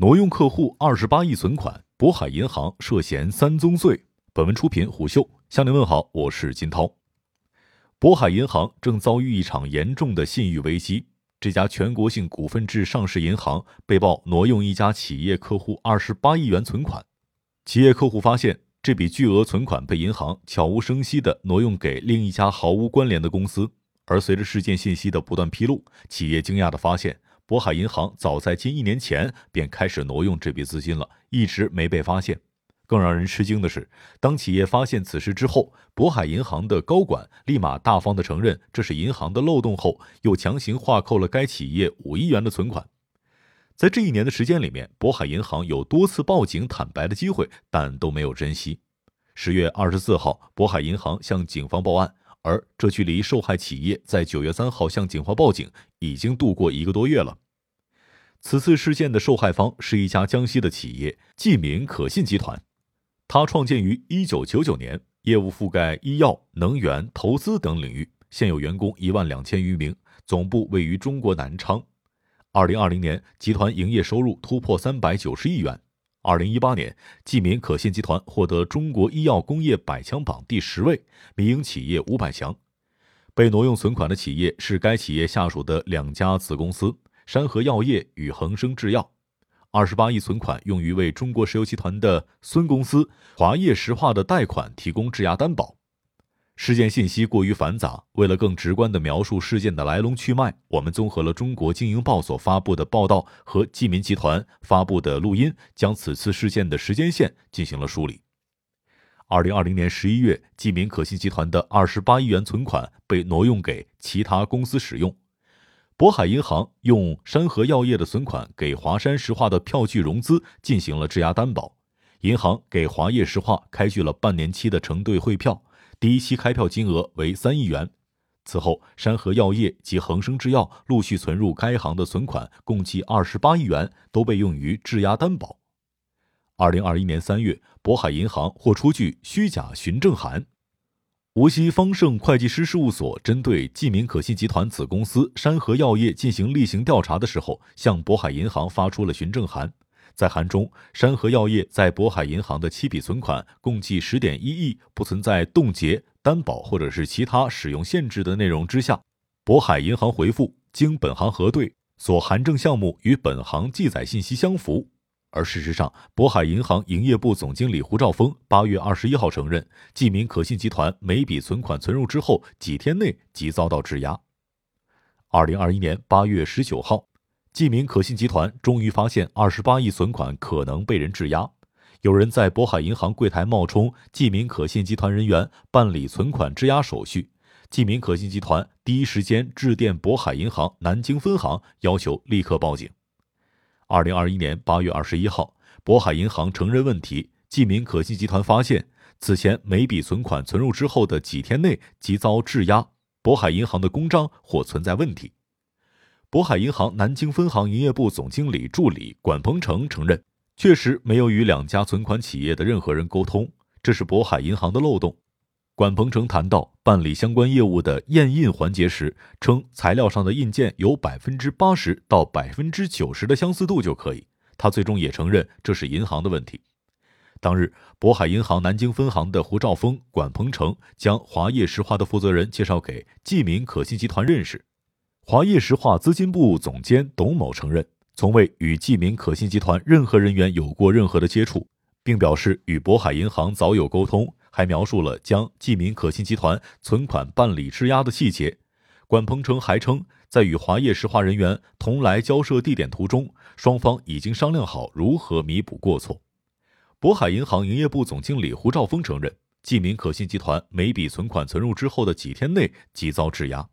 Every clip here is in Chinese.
挪用客户二十八亿存款，渤海银行涉嫌三宗罪。本文出品虎嗅，向您问好，我是金涛。渤海银行正遭遇一场严重的信誉危机。这家全国性股份制上市银行被曝挪用一家企业客户二十八亿元存款。企业客户发现这笔巨额存款被银行悄无声息地挪用给另一家毫无关联的公司。而随着事件信息的不断披露，企业惊讶地发现。渤海银行早在近一年前便开始挪用这笔资金了，一直没被发现。更让人吃惊的是，当企业发现此事之后，渤海银行的高管立马大方地承认这是银行的漏洞后，又强行划扣了该企业五亿元的存款。在这一年的时间里面，渤海银行有多次报警坦白的机会，但都没有珍惜。十月二十四号，渤海银行向警方报案。而这距离受害企业在九月三号向警方报警已经度过一个多月了。此次事件的受害方是一家江西的企业济民可信集团，它创建于一九九九年，业务覆盖医药、能源、投资等领域，现有员工一万两千余名，总部位于中国南昌。二零二零年，集团营业收入突破三百九十亿元。二零一八年，济民可信集团获得中国医药工业百强榜第十位，民营企业五百强。被挪用存款的企业是该企业下属的两家子公司：山河药业与恒生制药。二十八亿存款用于为中国石油集团的孙公司华业石化的贷款提供质押担保。事件信息过于繁杂，为了更直观地描述事件的来龙去脉，我们综合了中国经营报所发布的报道和济民集团发布的录音，将此次事件的时间线进行了梳理。二零二零年十一月，济民可信集团的二十八亿元存款被挪用给其他公司使用。渤海银行用山河药业的存款给华山石化的票据融资进行了质押担保，银行给华业石化开具了半年期的承兑汇票。第一期开票金额为三亿元，此后山河药业及恒生制药陆续存入该行的存款共计二十八亿元，都被用于质押担保。二零二一年三月，渤海银行或出具虚假询证函。无锡方盛会计师事务所针对济民可信集团子公司山河药业进行例行调查的时候，向渤海银行发出了询证函。在函中，山河药业在渤海银行的七笔存款共计十点一亿，不存在冻结、担保或者是其他使用限制的内容之下，渤海银行回复经本行核对，所函证项目与本行记载信息相符。而事实上，渤海银行营业部总经理胡兆峰八月二十一号承认，济民可信集团每笔存款存入之后几天内即遭到质押。二零二一年八月十九号。济民可信集团终于发现二十八亿存款可能被人质押，有人在渤海银行柜台冒充济民可信集团人员办理存款质押手续。济民可信集团第一时间致电渤海银行南京分行，要求立刻报警。二零二一年八月二十一号，渤海银行承认问题，济民可信集团发现此前每笔存款存入之后的几天内即遭质押，渤海银行的公章或存在问题。渤海银行南京分行营业部总经理助理管鹏程承认，确实没有与两家存款企业的任何人沟通，这是渤海银行的漏洞。管鹏程谈到办理相关业务的验印环节时，称材料上的印件有百分之八十到百分之九十的相似度就可以。他最终也承认这是银行的问题。当日，渤海银行南京分行的胡兆峰、管鹏程将华业石化的负责人介绍给济民可信集团认识。华业石化资金部总监董某承认，从未与济民可信集团任何人员有过任何的接触，并表示与渤海银行早有沟通，还描述了将济民可信集团存款办理质押的细节。管鹏程还称，在与华业石化人员同来交涉地点途中，双方已经商量好如何弥补过错。渤海银行营业部总经理胡兆峰承认，济民可信集团每笔存款存入之后的几天内即遭质押。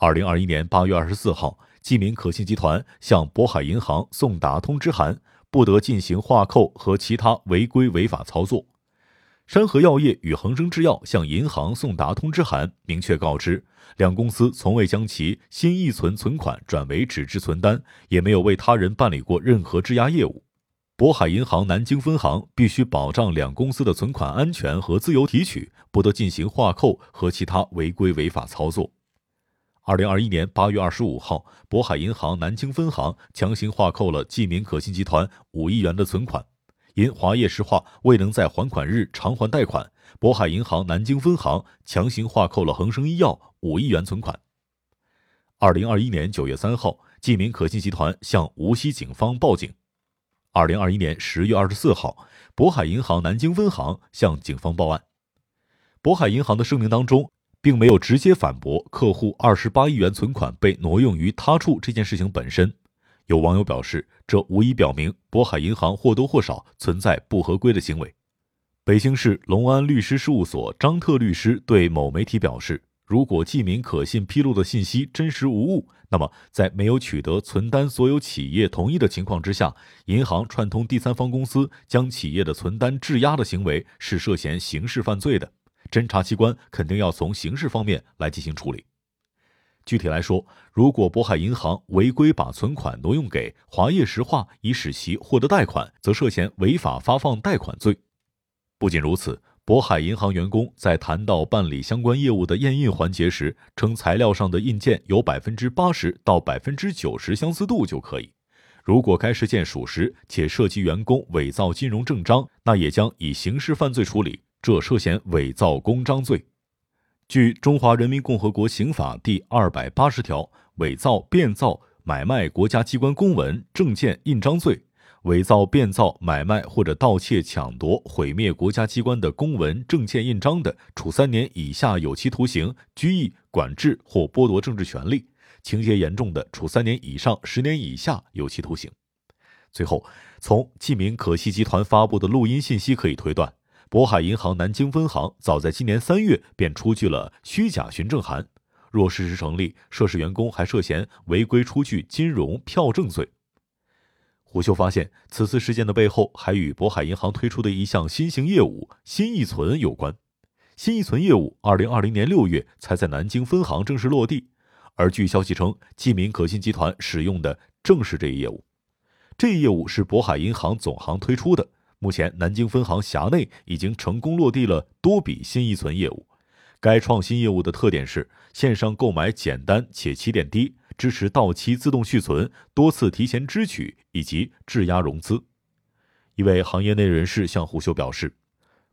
二零二一年八月二十四号，济民可信集团向渤海银行送达通知函，不得进行划扣和其他违规违法操作。山河药业与恒生制药向银行送达通知函，明确告知两公司从未将其新一存存款转为纸质存单，也没有为他人办理过任何质押业务。渤海银行南京分行必须保障两公司的存款安全和自由提取，不得进行划扣和其他违规违法操作。二零二一年八月二十五号，渤海银行南京分行强行划扣了济民可信集团五亿元的存款，因华业石化未能在还款日偿还贷款，渤海银行南京分行强行划扣了恒生医药五亿元存款。二零二一年九月三号，济民可信集团向无锡警方报警。二零二一年十月二十四号，渤海银行南京分行向警方报案。渤海银行的声明当中。并没有直接反驳客户二十八亿元存款被挪用于他处这件事情本身。有网友表示，这无疑表明渤海银行或多或少存在不合规的行为。北京市隆安律师事务所张特律师对某媒体表示，如果记名可信披露的信息真实无误，那么在没有取得存单所有企业同意的情况之下，银行串通第三方公司将企业的存单质押的行为是涉嫌刑事犯罪的。侦查机关肯定要从刑事方面来进行处理。具体来说，如果渤海银行违规把存款挪用给华业石化以使其获得贷款，则涉嫌违法发放贷款罪。不仅如此，渤海银行员工在谈到办理相关业务的验印环节时，称材料上的印件有百分之八十到百分之九十相似度就可以。如果该事件属实且涉及员工伪造金融证章，那也将以刑事犯罪处理。这涉嫌伪造公章罪。据《中华人民共和国刑法》第二百八十条，伪造、变造、买卖国家机关公文、证件、印章罪；伪造、变造、买卖或者盗窃、抢夺、毁灭国家机关的公文、证件、印章的，处三年以下有期徒刑、拘役、管制或剥夺政治权利；情节严重的，处三年以上十年以下有期徒刑。最后，从记名可信集团发布的录音信息可以推断。渤海银行南京分行早在今年三月便出具了虚假询证函，若事实成立，涉事员工还涉嫌违规出具金融票证罪。胡秀发现，此次事件的背后还与渤海银行推出的一项新型业务——新易存有关。新易存业务二零二零年六月才在南京分行正式落地，而据消息称，济民可信集团使用的正是这一业务。这一业务是渤海银行总行推出的。目前，南京分行辖内已经成功落地了多笔新易存业务。该创新业务的特点是线上购买简单且起点低，支持到期自动续存、多次提前支取以及质押融资。一位行业内人士向胡秀表示，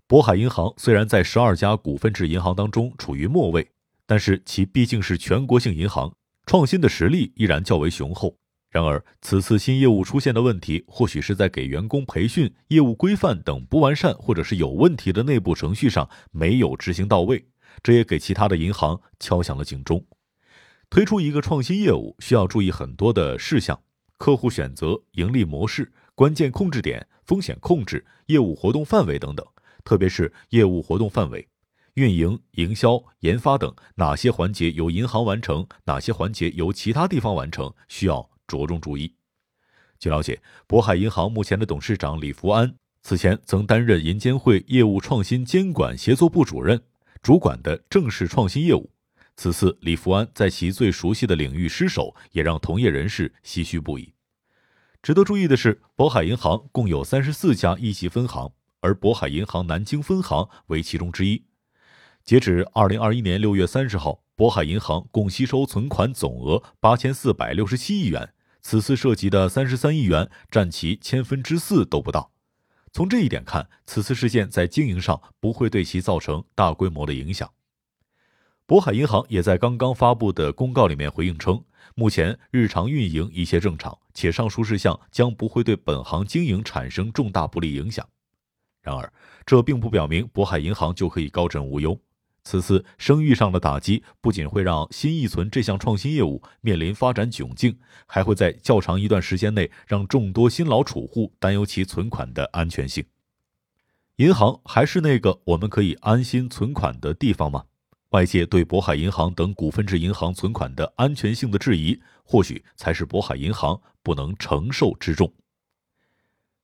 渤海银行虽然在十二家股份制银行当中处于末位，但是其毕竟是全国性银行，创新的实力依然较为雄厚。然而，此次新业务出现的问题，或许是在给员工培训、业务规范等不完善或者是有问题的内部程序上没有执行到位，这也给其他的银行敲响了警钟。推出一个创新业务需要注意很多的事项：客户选择、盈利模式、关键控制点、风险控制、业务活动范围等等。特别是业务活动范围、运营、营销、研发等哪些环节由银行完成，哪些环节由其他地方完成，需要。着重注意。据了解，渤海银行目前的董事长李福安此前曾担任银监会业务创新监管协作部主任，主管的正是创新业务。此次李福安在其最熟悉的领域失手，也让同业人士唏嘘不已。值得注意的是，渤海银行共有三十四家一级分行，而渤海银行南京分行为其中之一。截止二零二一年六月三十号。渤海银行共吸收存款总额八千四百六十七亿元，此次涉及的三十三亿元占其千分之四都不到。从这一点看，此次事件在经营上不会对其造成大规模的影响。渤海银行也在刚刚发布的公告里面回应称，目前日常运营一切正常，且上述事项将不会对本行经营产生重大不利影响。然而，这并不表明渤海银行就可以高枕无忧。此次声誉上的打击，不仅会让新易存这项创新业务面临发展窘境，还会在较长一段时间内让众多新老储户担忧其存款的安全性。银行还是那个我们可以安心存款的地方吗？外界对渤海银行等股份制银行存款的安全性的质疑，或许才是渤海银行不能承受之重。